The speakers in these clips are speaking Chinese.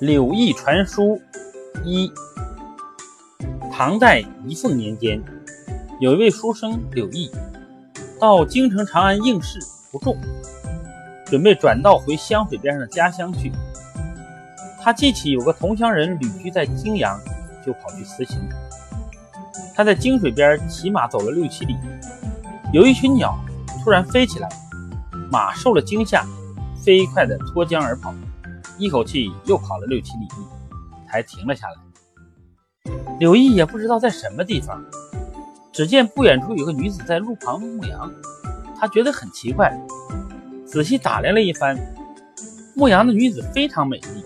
柳毅传书一，唐代仪凤年间，有一位书生柳毅，到京城长安应试不中，准备转道回湘水边上的家乡去。他记起有个同乡人旅居在泾阳，就跑去辞行。他在泾水边骑马走了六七里，有一群鸟突然飞起来，马受了惊吓，飞快地脱缰而跑。一口气又跑了六七里地，才停了下来。柳毅也不知道在什么地方，只见不远处有个女子在路旁牧羊，他觉得很奇怪，仔细打量了一番。牧羊的女子非常美丽，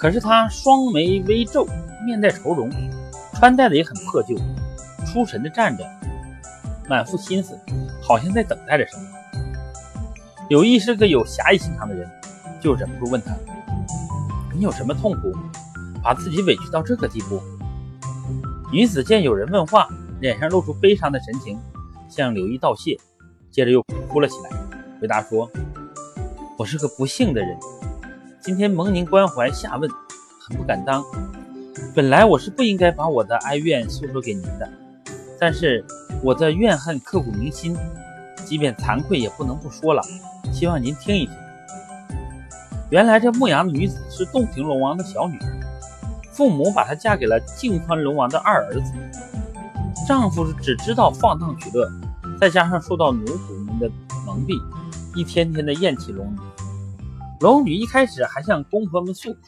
可是她双眉微皱，面带愁容，穿戴的也很破旧，出神的站着，满腹心思，好像在等待着什么。柳毅是个有侠义心肠的人，就忍不住问他。你有什么痛苦，把自己委屈到这个地步？女子见有人问话，脸上露出悲伤的神情，向柳毅道谢，接着又哭了起来，回答说：“我是个不幸的人，今天蒙您关怀下问，很不敢当。本来我是不应该把我的哀怨诉说给您的，但是我的怨恨刻骨铭心，即便惭愧也不能不说了，希望您听一听。”原来这牧羊的女子是洞庭龙王的小女儿，父母把她嫁给了靖宽龙王的二儿子。丈夫只知道放荡取乐，再加上受到奴仆们的蒙蔽，一天天的厌弃龙女。龙女一开始还向公婆们诉苦，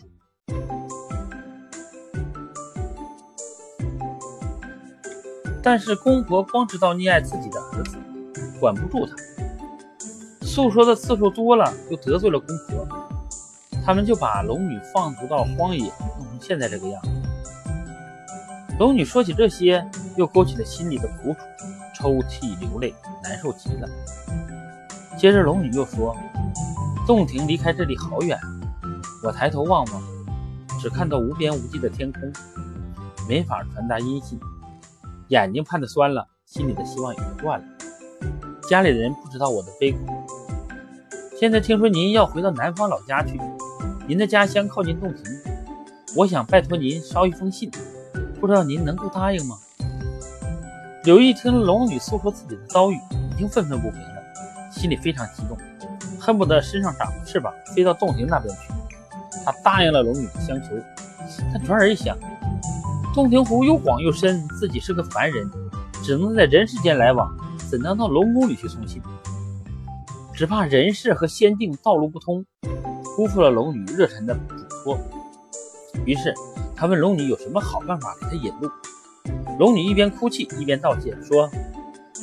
但是公婆光知道溺爱自己的儿子，管不住她。诉说的次数多了，又得罪了公婆。他们就把龙女放逐到荒野，弄成现在这个样子。龙女说起这些，又勾起了心里的苦楚，抽泣流泪，难受极了。接着，龙女又说：“洞庭离开这里好远，我抬头望望，只看到无边无际的天空，没法传达音信。眼睛盼得酸了，心里的希望也就断了。家里的人不知道我的悲苦。现在听说您要回到南方老家去。”您的家乡靠近洞庭，我想拜托您捎一封信，不知道您能够答应吗？柳毅听龙女诉说自己的遭遇，已经愤愤不平了，心里非常激动，恨不得身上长翅膀飞到洞庭那边去。他答应了龙女的相求，但转而一想，洞庭湖又广又深，自己是个凡人，只能在人世间来往，怎能到龙宫里去送信？只怕人世和仙境道路不通。辜负了龙女热忱的嘱托，于是他问龙女有什么好办法给他引路。龙女一边哭泣一边道谢，说：“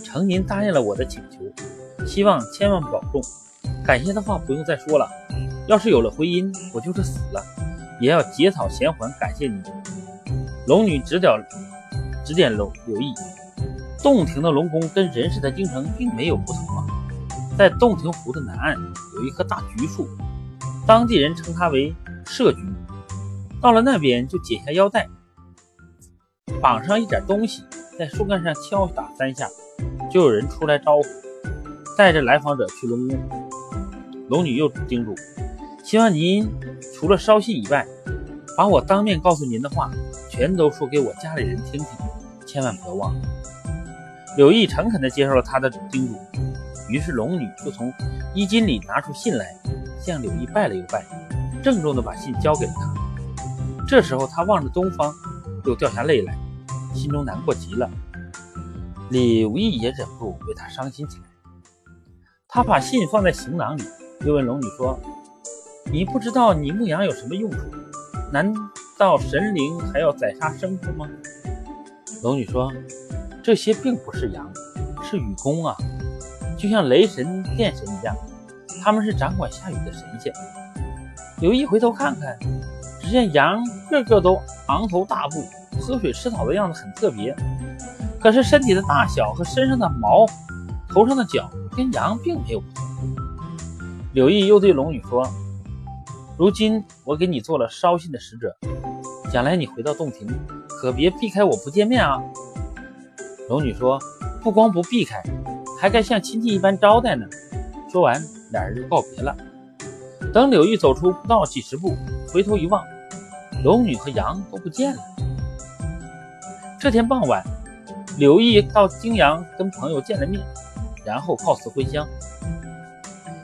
承您答应了我的请求，希望千万保重。感谢的话不用再说了，要是有了回音，我就是死了，也要结草衔环感谢你。”龙女指点指点柳柳毅，洞庭的龙宫跟人世的京城并没有不同啊，在洞庭湖的南岸有一棵大橘树。当地人称它为社局。到了那边就解下腰带，绑上一点东西，在树干上敲打三下，就有人出来招呼，带着来访者去龙宫。龙女又叮嘱，希望您除了捎信以外，把我当面告诉您的话，全都说给我家里人听听，千万不要忘了。柳毅诚恳地接受了他的叮嘱，于是龙女就从衣襟里拿出信来。向柳毅拜了又拜，郑重地把信交给了他。这时候他望着东方，又掉下泪来，心中难过极了。柳毅也忍不住为他伤心起来。他把信放在行囊里，又问龙女说：“你不知道你牧羊有什么用处？难道神灵还要宰杀牲畜吗？”龙女说：“这些并不是羊，是雨公啊，就像雷神、电神一样。”他们是掌管下雨的神仙。柳毅回头看看，只见羊个个都昂头大步，喝水吃草的样子很特别。可是身体的大小和身上的毛、头上的角跟羊并没有不同。柳毅又对龙女说：“如今我给你做了捎信的使者，将来你回到洞庭，可别避开我不见面啊。”龙女说：“不光不避开，还该像亲戚一般招待呢。”说完。俩人就告别了。等柳毅走出不到几十步，回头一望，龙女和羊都不见了。这天傍晚，柳毅到泾阳跟朋友见了面，然后告辞回乡。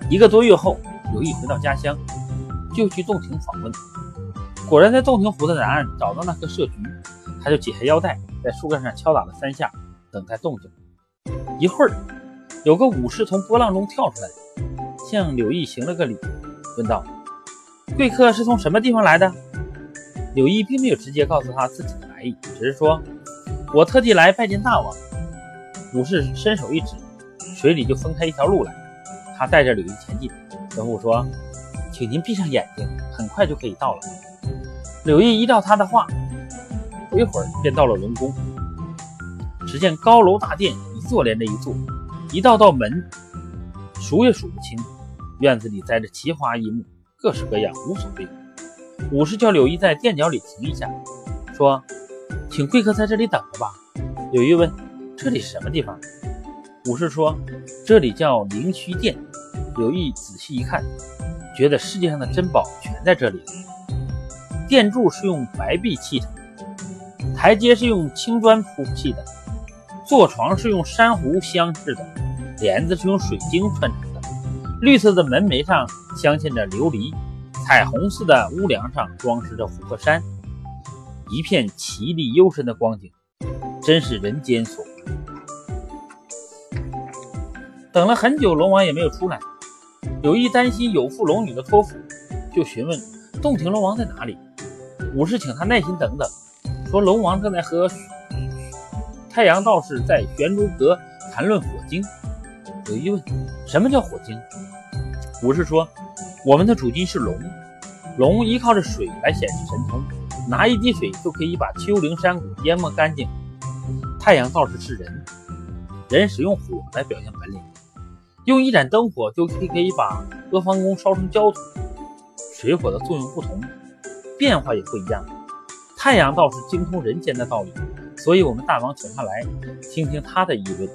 一个多月后，柳毅回到家乡，就去洞庭访问。果然在洞庭湖的南岸找到那颗设局，他就解下腰带，在树干上敲打了三下，等待动静。一会儿，有个武士从波浪中跳出来，向柳毅行了个礼，问道：“贵客是从什么地方来的？”柳毅并没有直接告诉他自己的来意，只是说：“我特地来拜见大王。”武士伸手一指，水里就分开一条路来。他带着柳毅前进，吩咐说：“请您闭上眼睛，很快就可以到了。”柳毅依照他的话，不一会儿便到了龙宫。只见高楼大殿一座连着一座，一道道门数也数不清。院子里栽着奇花异木，各式各样，无所不有。武士叫柳毅在殿角里停一下，说：“请贵客在这里等着吧。”柳毅问：“这里是什么地方？”武士说：“这里叫灵虚殿。”柳毅仔细一看，觉得世界上的珍宝全在这里。殿柱是用白璧砌的，台阶是用青砖铺砌的，坐床是用珊瑚镶制的，帘子是用水晶串成，绿色的门楣上镶嵌着琉璃，彩虹似的屋梁上装饰着琥珀山，一片奇丽幽深的光景，真是人间所等了很久，龙王也没有出来，有意担心有负龙女的托付，就询问洞庭龙王在哪里。武士请他耐心等等，说龙王正在和太阳道士在玄珠阁谈论火经。有疑问，什么叫火经？武士说，我们的主君是龙，龙依靠着水来显示神通，拿一滴水就可以把丘陵山谷淹没干净。太阳道士是人，人使用火来表现本领，用一盏灯火就可以可以把阿房宫烧成焦土。水火的作用不同。变化也不一样。太阳道士精通人间的道理，所以我们大王请他来听听他的议论。